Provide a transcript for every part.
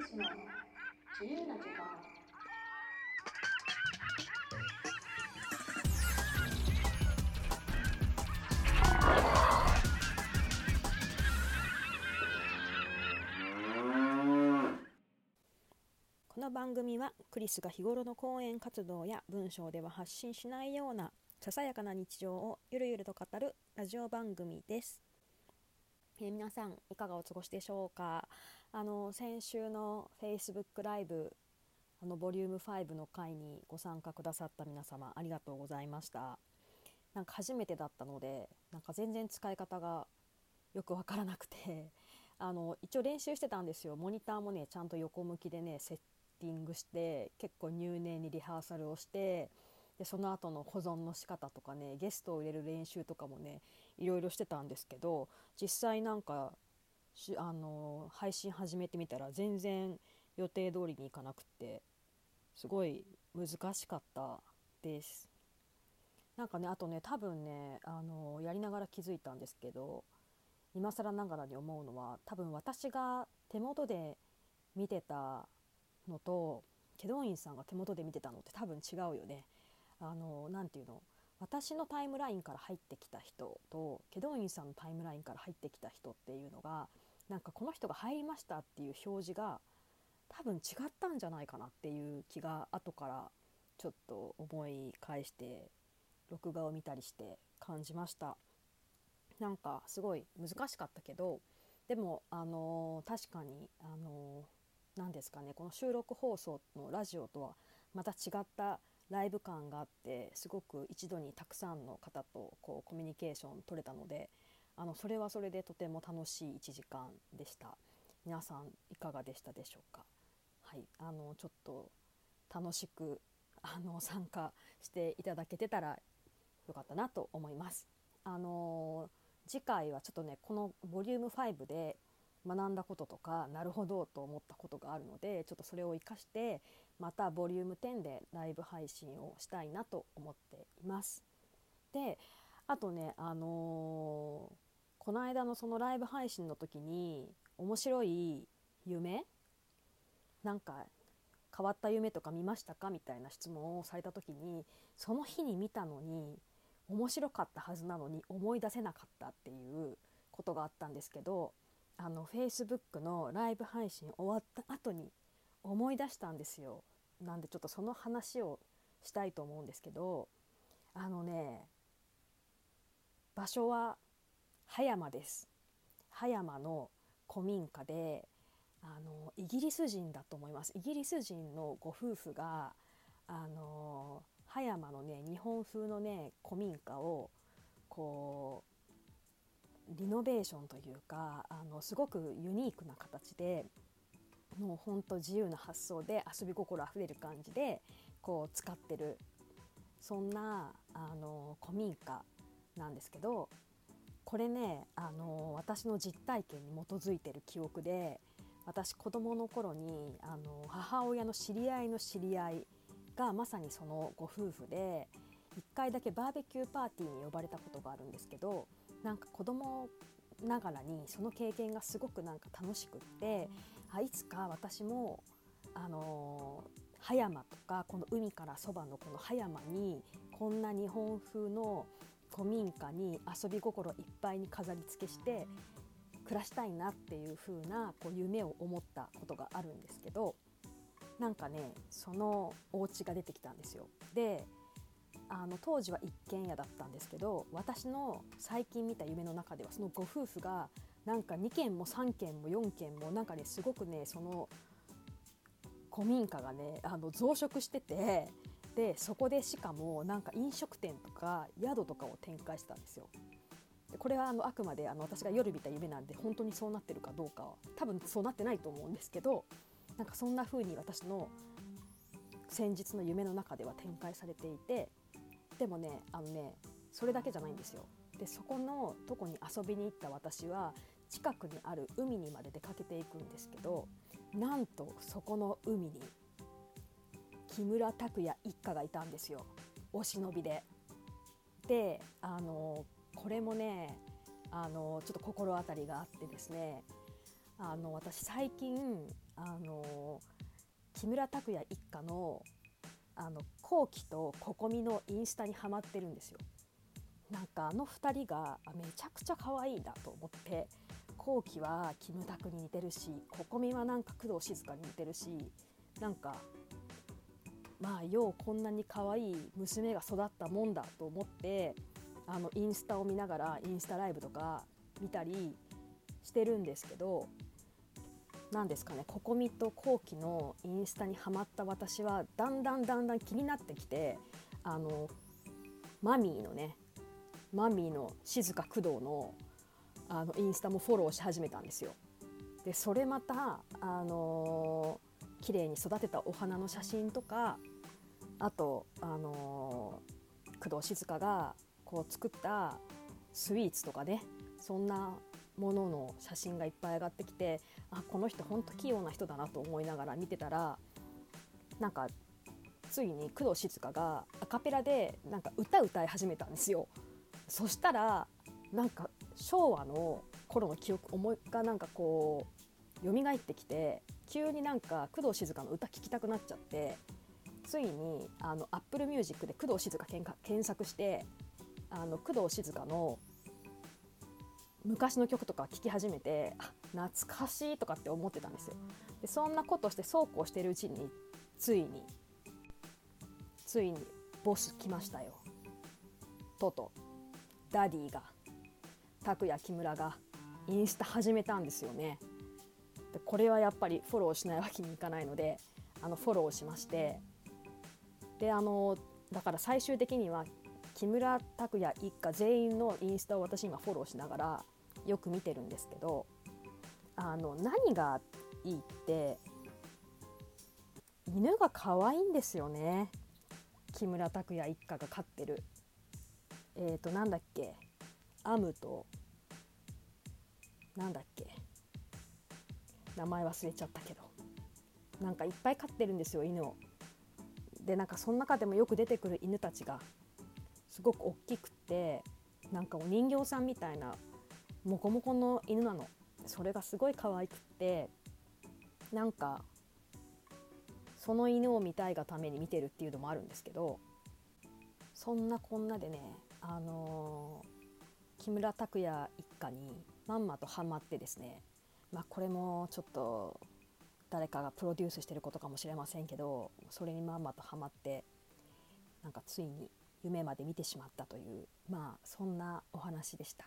リスの自由な時間この番組はクリスが日頃の講演活動や文章では発信しないようなささやかな日常をゆるゆると語るラジオ番組です。えー皆さんいかがお過ごしでしょうか？あの先週の Facebook ライブあのボリューム5の回にご参加くださった皆様ありがとうございました。なんか初めてだったのでなんか全然使い方がよくわからなくて あの一応練習してたんですよ。モニターもねちゃんと横向きでねセッティングして結構入念にリハーサルをしてでその後の保存の仕方とかねゲストを入れる練習とかもねいろいろしてたんですけど実際なんかしあの配信始めてみたら全然予定通りにいかなくってすごい難しかったです。なんかねあとね多分ねあのやりながら気づいたんですけど今更ながらに思うのは多分私が手元で見てたのと祁答院さんが手元で見てたのって多分違うよね。あのなていうの私のタイムラインから入ってきた人と祁答院さんのタイムラインから入ってきた人っていうのがなんかこの人が入りましたっていう表示が多分違ったんじゃないかなっていう気が後からちょっと思い返して録画を見たりして感じました。なんかすごい難しかったけどでもあの確かにあの何ですかねこの収録放送のラジオとはまた違ったライブ感があってすごく一度にたくさんの方とこうコミュニケーション取れたのであのそれはそれでとても楽しい1時間でした。皆さんいかがでしたでしょうか？はいあのちょっと楽しくあの参加していただけてたらよかったなと思います。あの次回はちょっとねこのボリューム5で学んだこととかなるほどと思ったことがあるのでちょっとそれを生かしてまたボリューム10でライブ配信をしたいなと思っています。であとねあのーこの間のそのライブ配信の時に面白い夢？なんか変わった夢とか見ましたか？みたいな質問をされた時にその日に見たのに面白かったはずなのに思い出せなかったっていうことがあったんですけどあの Facebook のライブ配信終わった後に思い出したんですよ。なんでちょっとその話をしたいと思うんですけどあのね場所は葉山です。葉山の古民家であのイギリス人だと思います。イギリス人のご夫婦があの葉山のね日本風のね古民家をこうリノベーションというかあのすごくユニークな形でもうほんと自由な発想で遊び心あふれる感じでこう使ってるそんなあの古民家なんですけどこれねあの私の実体験に基づいてる記憶で私子供の頃にあの母親の知り合いの知り合いがまさにそのご夫婦で1回だけバーベキューパーティーに呼ばれたことがあるんですけどなんか子供ながらにその経験がすごくなんか楽しくってあいつか私もあの葉山とかこの海からそばのこの葉山にこんな日本風の古民家に遊び心いっぱいに飾り付けして暮らしたいなっていう風なこう夢を思ったことがあるんですけどなんかねそのお家が出てきたんですよ。であの当時は一軒家だったんですけど私の最近見た夢の中ではそのご夫婦がなんか2軒も3軒も4軒もなんかねすごくねその古民家がねあの増殖しててでそこでしかもなんか飲食店とか宿とかを展開したんですよ。でこれはあのあくまであの私が夜見た夢なんで本当にそうなってるかどうかは多分そうなってないと思うんですけどなんかそんな風に私の先日の夢の中では展開されていてでもねあのねそれだけじゃないんですよ。でそこのとこに遊びに行った私は近くにある海にまで出かけていくんですけどなんとそこの海に木村拓哉一家がいたんですよお忍びで。であのこれもねあのちょっと心当たりがあってですねあの私最近あの木村拓哉一家のあの後期とココミのインスタにハマってるんですよ。なんかあの2人がめちゃくちゃ可愛いなと思って後期はキムタクに似てるしココミはなんか工藤静香に似てるしなんかまあようこんなに可愛い娘が育ったもんだと思ってあのインスタを見ながらインスタライブとか見たりしてるんですけど何ですかねココミと後期のインスタにはまった私はだんだんだんだん気になってきてあのマミーのねマミーの静か工藤のあのインスタもフォローし始めたんですよ。でそれまたあのー、綺麗に育てたお花の写真とかあとあのー、工藤静香がこう作ったスイーツとかねそんなものの写真がいっぱい上がってきてあこの人ほんと器用な人だなと思いながら見てたらなんかついに工藤静香がアカペラでなんか歌歌い始めたんですよ。そしたらなんか昭和の頃の記憶思いがなんかこう蘇ってきて急になんか工藤静香の歌聴きたくなっちゃってついにあの Apple Music で工藤静香検索してあの工藤静香の昔の曲とか聴き始めて懐かしいとかって思ってたんですよ。でそんなことしてそうこうしてるうちについについにボス来ましたよ。ととダディが拓哉木村がインスタ始めたんですよね。でこれはやっぱりフォローしないわけにいかないのであのフォローしましてであのだから最終的には木村拓哉一家全員のインスタを私今フォローしながらよく見てるんですけどあの何がいいって犬が可愛いんですよね。木村拓哉一家が飼ってる。えっ、ー、となんだっけ？アムとなんだっけ？名前忘れちゃったけど。なんかいっぱい飼ってるんですよ犬を。でなんかその中でもよく出てくる犬たちがすごく大きくてなんかお人形さんみたいなモコモコの犬なの。それがすごい可愛くってなんかその犬を見たいがために見てるっていうのもあるんですけどそんなこんなでねあのー、木村拓哉一家にまんまとハマってですねまあこれもちょっと誰かがプロデュースしてることかもしれませんけどそれにまんまとハマってなんかついに夢まで見てしまったというまあそんなお話でした。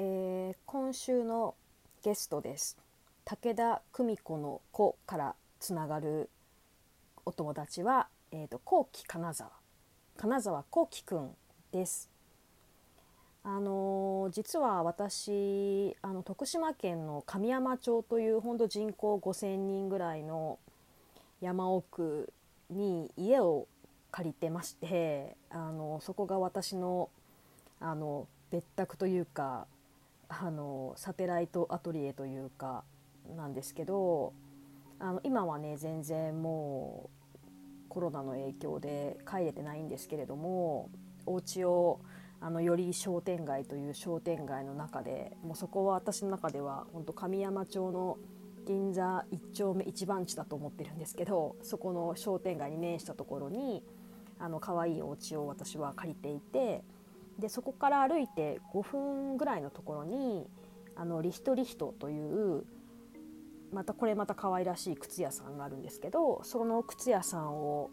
えー、今週のゲストです。武田久美子の子からつながるお友達は、えーと、後期金沢金沢幸輝くんです。あの実は私あの徳島県の神山町という本当人口5,000人ぐらいの山奥に家を借りてましてあのそこが私のあの別宅というかあのサテライトアトリエというかなんですけどあの今はね全然もうコロナの影響で帰れてないんですけれどもお家をあのより商店街という商店街の中でもうそこは私の中では本当神山町の銀座一丁目一番地だと思ってるんですけどそこの商店街に面したところにあの可愛いお家を私は借りていてでそこから歩いて5分ぐらいのところにあのリヒトリヒトというまたこれまた可愛らしい靴屋さんがあるんですけどその靴屋さんを、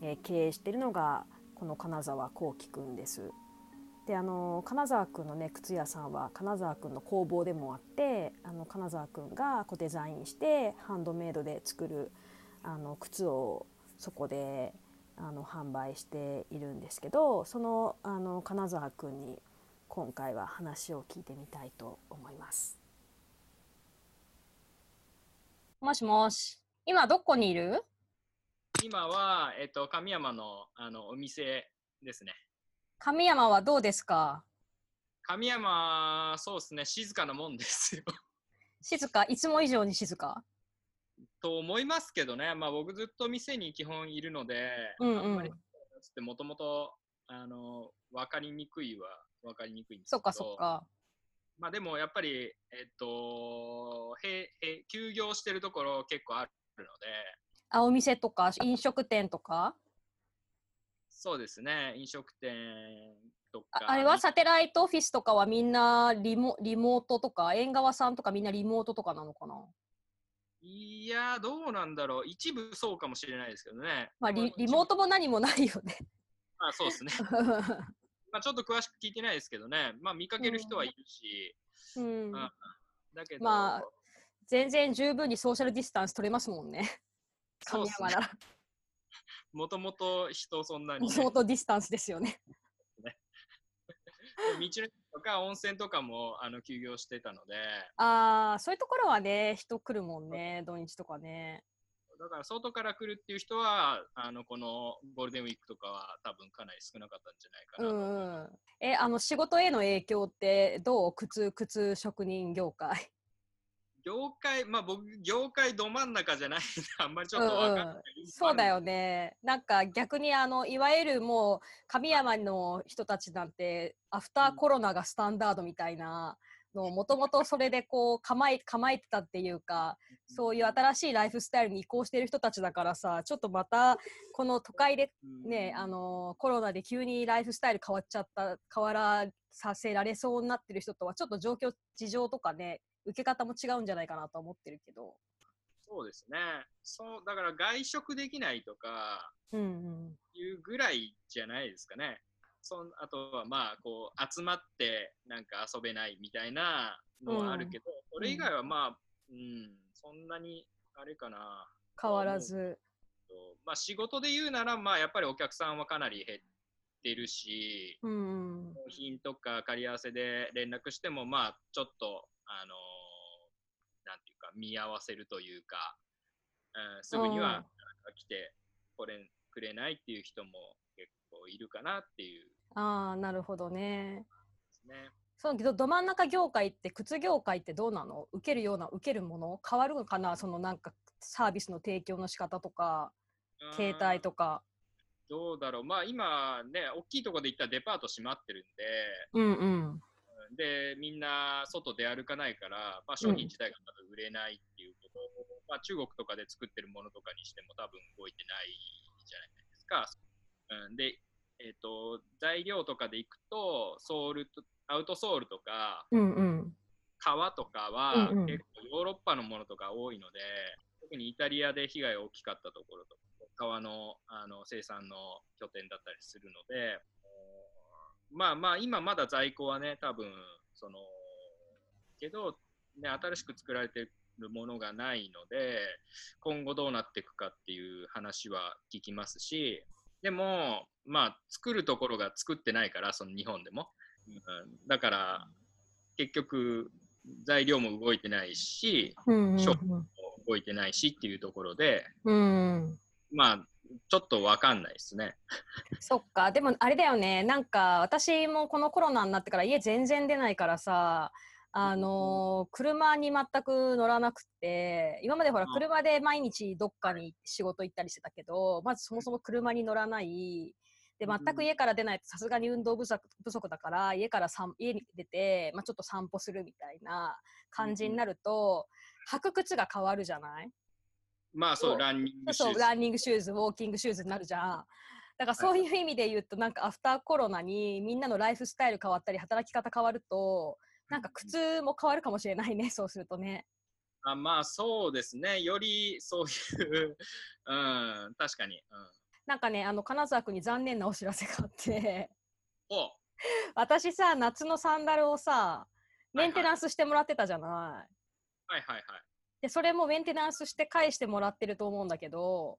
え、経営してるのがこの金沢幸輝くんです。であの金沢君のね靴屋さんは金沢君の工房でもあってあの金沢君がこうデザインしてハンドメイドで作るあの靴をそこであの販売しているんですけどそのあの金沢君に今回は話を聞いてみたいと思います。もしもし。今どこにいる？今は、えっと、神山のあのお店ですね。神山はどうですか？神山、そうですね、静かなもんですよ。静か？いつも以上に静か？と思いますけどね、まあ、僕ずっと店に基本いるので、うんうん。あんまりもともとあの分かりにくいは分かりにくいんですけど。そっかそっか。まあ、でもやっぱり、えっと、へへ休業してるところ結構あるので。あ、お店とか飲食店とか？そうですね。飲食店とか。ああれはサテライトオフィスとかはみんなリモリモートとか？縁側さんとかみんなリモートとかなのかな？いやどうなんだろう。一部そうかもしれないですけどね。まあリリモートトも何もないよね。あそうですね まあちょっと詳しく聞いてないですけどね。まあ見かける人はいるし、うん、あだけど、まあ全然十分にソーシャルディスタンス取れますもんね。なら。もともと人そんなに、もね、ともとディスタンスですよね。道の駅とか温泉とかもあの休業してたので。ああ、そういうところはね、人来るもんね、土日とかね。だから外から来るっていう人はあのこのゴールデンウィークとかは多分かなり少なかったんじゃないかうなと、んうん。え、あの仕事への影響ってどう？靴、靴職人業界？業界まあ僕業界ど真ん中じゃないんであんまりちょっとわかんない、うんうんそうだよね。なんか逆にあのいわゆるもう神山の人たちなんてアフターコロナがスタンダードみたいなのもともとそれでこう構え構えてたっていうかそういう新しいライフスタイルに移行してる人たちだからさちょっとまたこの都会でねあのコロナで急にライフスタイル変わっちゃった変わらさせられそうになってる人とはちょっと状況事情とかね受け方も違うんじゃないかなと思ってるけど。そうですね。そうだから外食できないとかうんうん。いうぐらいじゃないですかねそんあとはまあこう集まってなんか遊べないみたいなのはあるけど、それ以外はまあ、うん、そんなにあれかな。変わらず。とまあ仕事で言うならまあやっぱりお客さんはかなり減ってるしうん。うん納品とか借り合わせで連絡してもまあちょっとあのなんていうか見合わせるというか、うん、すぐには来てこれくれないっていう人も結構いるかなっていうああなるほどね。ね。そのどど真ん中業界って靴業界ってどうなの？受けるような受けるもの？変わるのかな？そのなんかサービスの提供の仕方とか携帯とか。どうだろうまあ今ね大きいところで言ったらデパート閉まってるんうんうん。ででみんな外出歩かないから、まあ、商品自体がまだ売れないっていうこと、まあ、中国とかで作ってるものとかにしても多分動いてないじゃないですか。うん、で、えっと材料とかでいくとソールとアウトソールとかうんうん。革とかはうんうん結構ヨーロッパのものとか多いので、特にイタリアで被害が大きかったところと革のあの生産の拠点だったりするので、まあまあ今まだ在庫はね多分そのけど、ね、新しく作られてるものがないので今後どうなっていくかっていう話は聞きますしでもまあ作るところが作ってないからその日本でも、うん、だから結局材料も動いてないしうんうんショップも動いてないしっていうところでうん。うんまあちょっとわかんないですね。そっかでもあれだよねなんか私もこのコロナになってから家全然出ないからさあのー車に全く乗らなくて今までほらうん車で毎日どっかに仕事行ったりしてたけどまずそもそも車に乗らない。で全く家から出ないとさすがに運動不足不足だから家からさん家に出て、まあ、ちょっと散歩するみたいな感じになると履く靴が変わるじゃない？まあそうそう。ランニングシューズ。そうランニングシューズウォーキングシューズになるじゃん。だからそういう意味で言うとなんかアフターコロナにみんなのライフスタイル変わったり働き方変わるとなんか靴も変わるかもしれないね そうするとね。あまあそうですね。よりそういう、うん、確かに、うん、なんかねあの金沢君に残念なお知らせがあって。お。私さ夏のサンダルをさメンテナンスしてもらってたじゃない、はいはいはい。でそれもメンテナンスして返してもらってると思うんだけど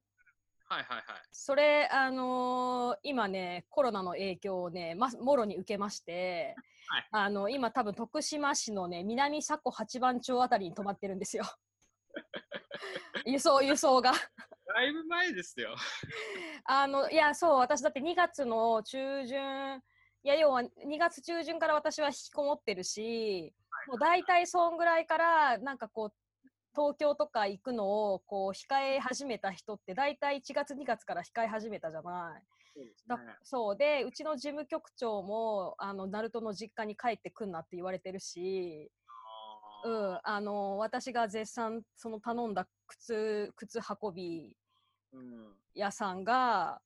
はいはいはい。それあのー今ねコロナの影響をね、ま、もろに受けまして、はい。あの今多分徳島市のね南佐古八番町あたりに止まってるんですよ。輸送輸送が。だいぶ前ですよ。あのいやそう私だって2月の中旬いや要は2月中旬から私は引きこもってるし、もう大体そんぐらいからなんかこう東京とか行くのをこう控え始めた人って大体1月2月から控え始めたじゃない。そうでね。そうでうちの事務局長もあのナルトの実家に帰ってくんなって言われてるし、うん、あの私が絶賛その頼んだ靴靴運びうん屋さんが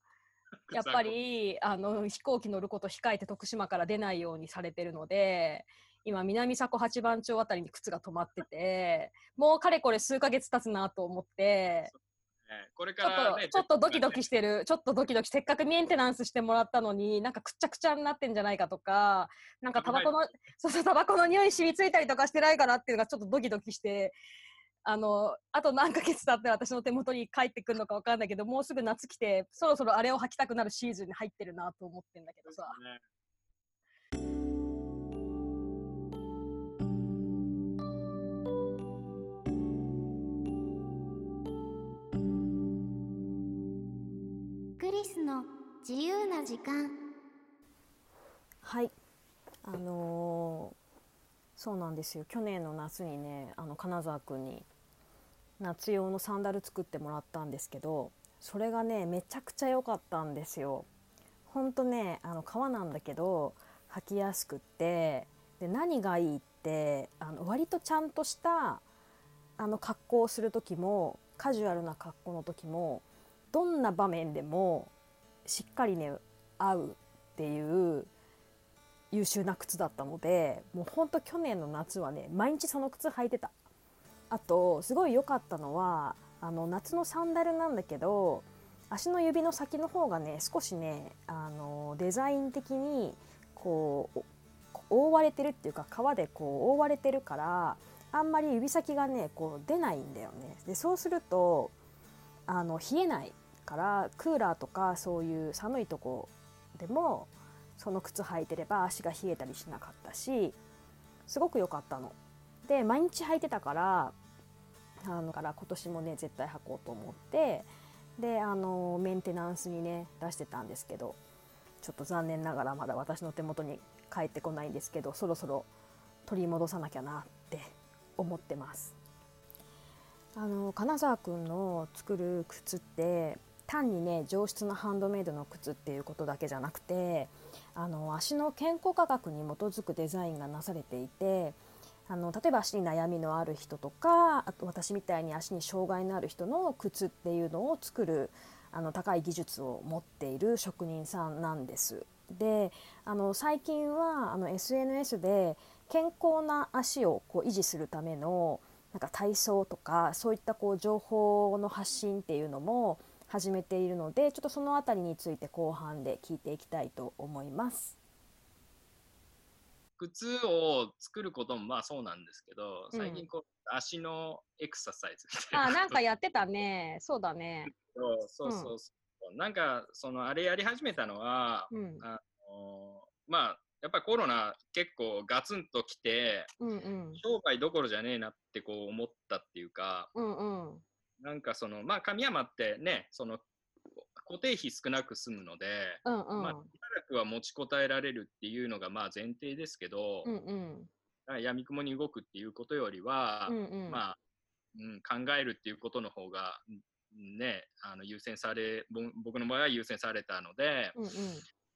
やっぱりあの飛行機乗ること控えて徳島から出ないようにされてるので今南迫八番町あたりに靴が止まっててもうかれこれ数ヶ月経つなと思って。ね。これからね、ちょっとドキドキししてる。ちょっとドキドキせっかくメンテナンスしてもらったのになんかくっちゃくちゃになってんじゃないかとかなんかタバコのそうそうタバコの匂い染みついたりとかしてないかなっていうのがちょっとドキドキして。あのあと何ヶ月経ったら私の手元に帰ってくるのかわかんないけどもうすぐ夏来てそろそろあれを履きたくなるシーズンに入ってるなと思ってんだけどさ。ねリスの自由な時間。はい。あのーそうなんですよ。去年の夏にねあの金沢くんに夏用のサンダル作ってもらったんですけどそれがねめちゃくちゃ良かったんですよ。ほんとねあの革なんだけど履きやすくってで何がいいってあの割とちゃんとしたあの格好をする時もカジュアルな格好の時もどんな場面でもしっかりね合うっていう優秀な靴だったのでもうほんと去年の夏はね毎日その靴履いてた。あとすごい良かったのはあの夏のサンダルなんだけど足の指の先の方がね少しねあのデザイン的にこう覆われてるっていうか革でこう覆われてるからあんまり指先がねこう出ないんだよね。でそうするとあの冷えない。からクーラーとかそういう寒いとこでもその靴履いてれば足が冷えたりしなかったしすごく良かったの。で毎日履いてたからあのから今年もね絶対履こうと思ってであのメンテナンスにね出してたんですけどちょっと残念ながらまだ私の手元に帰ってこないんですけどそろそろ取り戻さなきゃなって思ってます。あの金沢くんの作る靴って単にね上質なハンドメイドの靴っていうことだけじゃなくてあの足の健康科学に基づくデザインがなされていてあの例えば足に悩みのある人とかあと私みたいに足に障害のある人の靴っていうのを作るあの高い技術を持っている職人さんなんです。であの最近はあの SNS で健康な足をこう維持するためのなんか体操とかそういったこう情報の発信っていうのも始めているのでちょっとそのあたりについて後半で聞いていきたいと思います。靴を作ることもまあそうなんですけど、うん。最近こう足のエクササイズみたいな。あなんかやってたね。そうだね。そうそうそうそう、なんかそのあれやり始めたのは、うん。あのまあやっぱりコロナ結構ガツンときてうんうん。商売どころじゃねえなってこう思ったっていうかうんうんなんかそのまあ神山ってねその固定費少なく済むので、うんうん。まあ、しばらくは持ちこたえられるっていうのがまあ前提ですけど、うんうん。やみくもに動くっていうことよりは、うんうん。まあ、うん、考えるっていうことの方が、んね、あの優先されぼ僕の場合は優先されたので、うんうん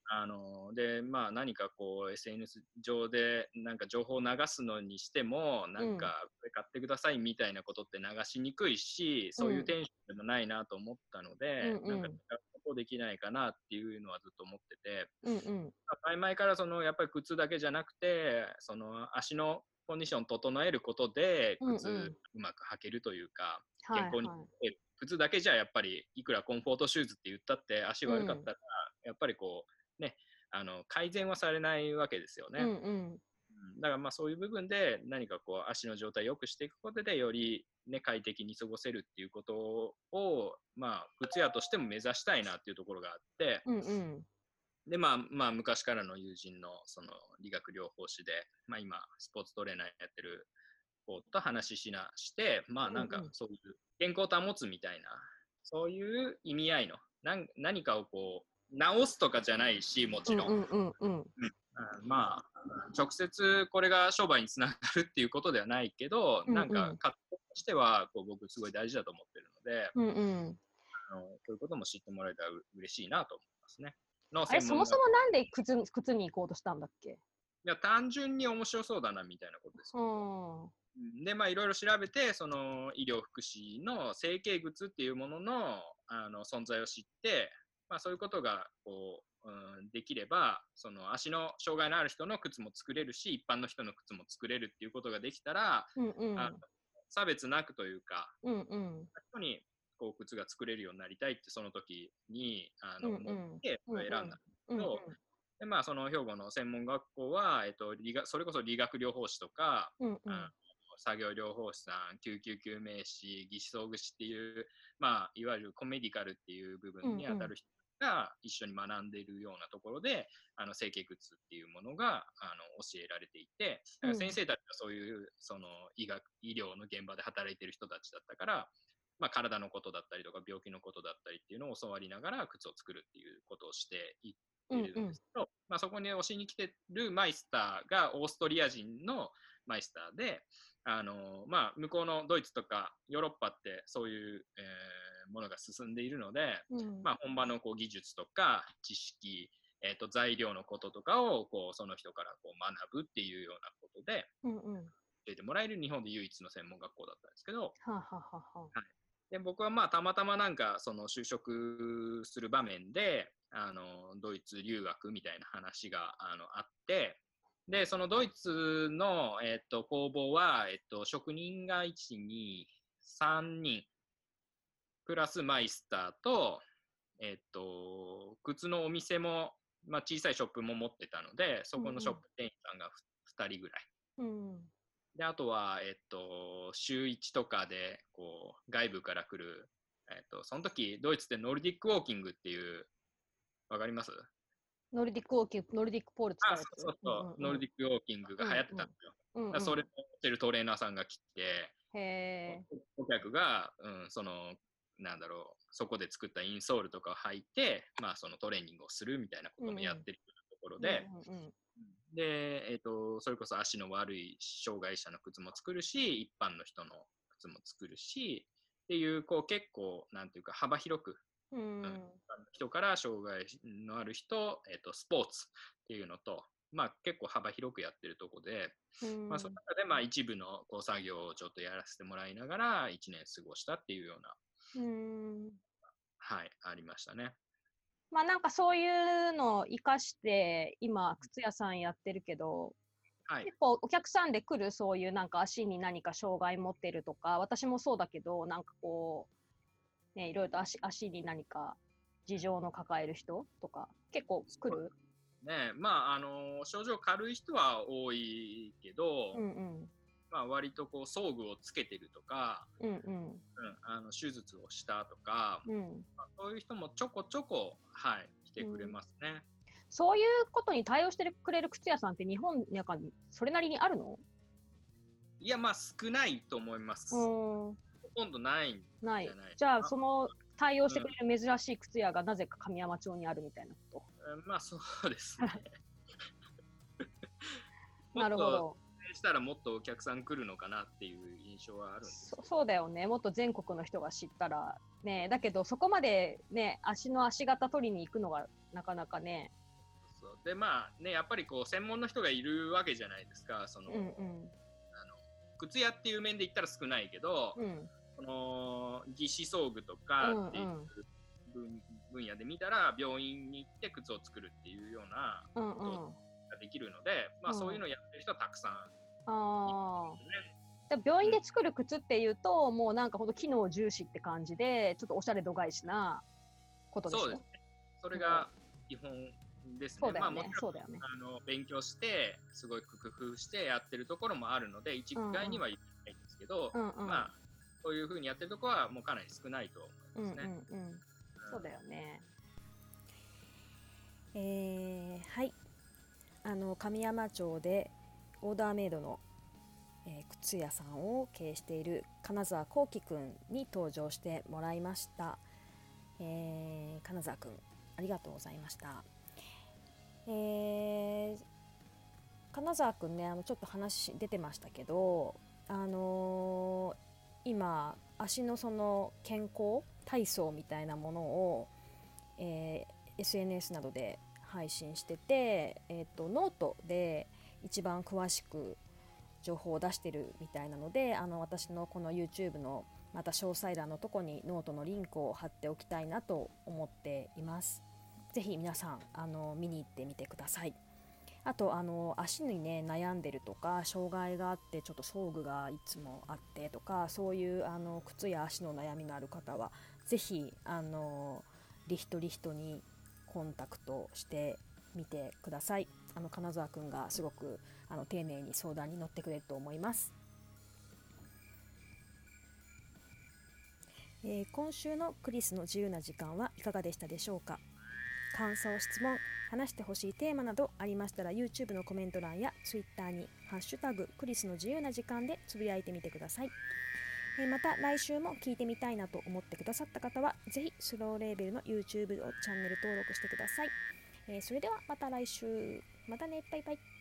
あのでまあ、何かこう SNS 上でなんか情報を流すのにしてもなんかこれ買ってくださいみたいなことって流しにくいし、そういうテンションでもないなと思ったので、うんうん。なんか違うことできないかなっていうのはずっと思ってて、うんうん。まあ前々からそのやっぱり靴だけじゃなくてその足のコンディションを整えることで靴うんうん。うまく履けるというか、はい健康に。はい靴だけじゃやっぱりいくらコンフォートシューズって言ったって足悪かったら、やっぱりこうねあの改善はされないわけですよね、うんうん。うん。だからまあそういう部分で何かこう足の状態を良くしていくことでより、ね、快適に過ごせるっていうことを、まあ、靴屋としても目指したいなっていうところがあって、うんうん。でまあまあ昔からの友人のその理学療法士で、まあ、今スポーツトレーナーやってる子と話ししなしてまあなんかそういう健康を保つみたいなそういう意味合いのなん何かをこう直すとかじゃないしもちろん、うんうんまあ直接これが商売につながるっていうことではないけど、うんうんなんか買ってしてはこう僕すごい大事だと思ってるので、うんうん。あのこういうことも知ってもらえたらう嬉しいなと思いますね。のあれ、そもそももなんで靴に靴に行こうとしたんだっけ？いや単純に面白そうだなみたいなことですうよ。ん。うんでまあいろいろ調べてその医療福祉の整形靴っていうもののあの存在を知って、まあ、そういうことがこう、うん、できればその足の障害のある人の靴も作れるし一般の人の靴も作れるっていうことができたら、うんうん。差別なくというかうんうん。人にこう靴が作れるようになりたいってその時にあの、うんうん思って選んだ。うんうんそうでまあその兵庫の専門学校は、えっと、理学それこそ理学療法士とか、うんうん作業療法士さん、救急救命士、義肢装具士っていう、まあ、いわゆるコメディカルっていう部分に当たる人が一緒に学んでいるようなところで、あの整形靴っていうものがあの教えられていて、先生たちはそういうその医学医療の現場で働いている人たちだったから、まあ、体のことだったりとか病気のことだったりっていうのを教わりながら靴を作るっていうことをしていっているんですけど、まあ、そこに教えに来てるマイスターがオーストリア人のマイスターで、あのまあ、向こうのドイツとかヨーロッパってそういう、えーものが進んでいるので、うん。まあ、本場のこう技術とか知識、えー、と材料のこととかをこうその人からこう学ぶっていうようなことでうんうん。は教えてもらえる日本で唯一の専門学校だったんですけどあ、はあはあはあ、で僕はまあたまたまなんかその就職する場面であのドイツ留学みたいな話があのあってでそのドイツの、えっと工房は、えっと職人が1、2、3人プラスマイスターと、えっと靴のお店も、まあ、小さいショップも持ってたのでそこのショップ店員さんが2人ぐらい。うん。で、あとは、えっと、週1とかで、こう、外部から来る、えっと、その時、ドイツでノルディックウォーキングっていう、わかります？ノルディックウォーキング、ノルディックポール使あ、そうそうそう、ノルディックウォーキングが流行ってたんですよ。うんうんそれをやってるトレーナーさんが来て、へえ。顧客が、うん、その、なんだろう、そこで作ったインソールとかを履いて、まあ、そのトレーニングをするみたいなこともやってるところで、うんうんで、えっとそれこそ足の悪い障害者の靴も作るし一般の人の靴も作るしっていうこう結構なんていうか幅広くうん。人から障害のある人、えっとスポーツっていうのと、まあ、結構幅広くやってるとこで、うん。まあ、その中でまあ一部のこう作業をちょっとやらせてもらいながら1年過ごしたっていうような、うん。はい、ありましたね。まあなんかそういうのを生かして今靴屋さんやってるけどはい、結構お客さんで来るそういうなんか足に何か障害持ってるとか私もそうだけどなんかこうねいろいろと足足に何か事情の抱える人とか結構来る？ね。まああの症状軽い人は多いけど、うんうん。まあ、割とこう装具をつけてるとか、うんうん。うん、あの手術をしたとか、うん。まあ、そういう人もちょこちょこ、はい、来てくれますね。そういうことに対応してくれる靴屋さんって日本なんかそれなりにあるの？いや、まあ少ないと思います。うほんとんどないんないじゃない。じゃあその対応してくれる珍しい靴屋がなぜか神山町にあるみたいなこうんまあそうですね。と なるほど。したらもっとお客さん来るのかなっていう印象はあるんですそそうだよね。もっと全国の人が知ったらね。だけどそこまでね足の足型取りに行くのがなかなかね。そう。でまあねやっぱりこう専門の人がいるわけじゃないですか。その、うんうん。あの靴屋っていう面で言ったら少ないけど、うんこの義肢装具とかっていう分分野で見たら病院に行って靴を作るっていうようなうんうんができるので、まあ、うん。そういうのをやってる人はたくさん。ね。あ病院で作る靴っていうともうなんかほんと機能重視って感じでちょっとおしゃれ度外視なことでしょ？そうですね。それが基本ですね。ね。まあ、もちろんね。あの勉強して、すごい工夫してやってるところもあるので、一概には言えないんですけど、うんうん。まあ、そういうふうにやってるところはもうかなり少ないとうんうん思いますね。うんそうだよね。えーはい。あの神山町でオーダーメイドの、えー靴屋さんを経営している金沢幸輝くんに登場してもらいました、えー金沢くんありがとうございました、えー金沢くんねあのちょっと話出てましたけどあのー今足のその健康体操みたいなものを、えー SNS などで配信してて、えー、とノートで一番詳しく情報を出してるみたいなのであの私のこの YouTube のまた詳細欄のとこにノートのリンクを貼っておきたいなと思っています。ぜひ皆さんあの見に行ってみてください。あとあの足にね悩んでるとか障害があってちょっと装具がいつもあってとかそういうあの靴や足の悩みのある方はぜひあのリヒトリヒトにコンタクトしてみてください。あの金沢くんがすごくあの丁寧に相談に乗ってくれると思います、えー今週のクリスの自由な時間はいかがでしたでしょうか？感想質問。話してほしいテーマなどありましたら YouTube のコメント欄や Twitter に「ハッシュタグクリスの自由な時間」でつぶやいてみてください。えまた来週も聞いてみたいなと思ってくださった方はぜひスローレーベルの YouTube をチャンネル登録してください、えそれではまた来週。またね。バイバイ。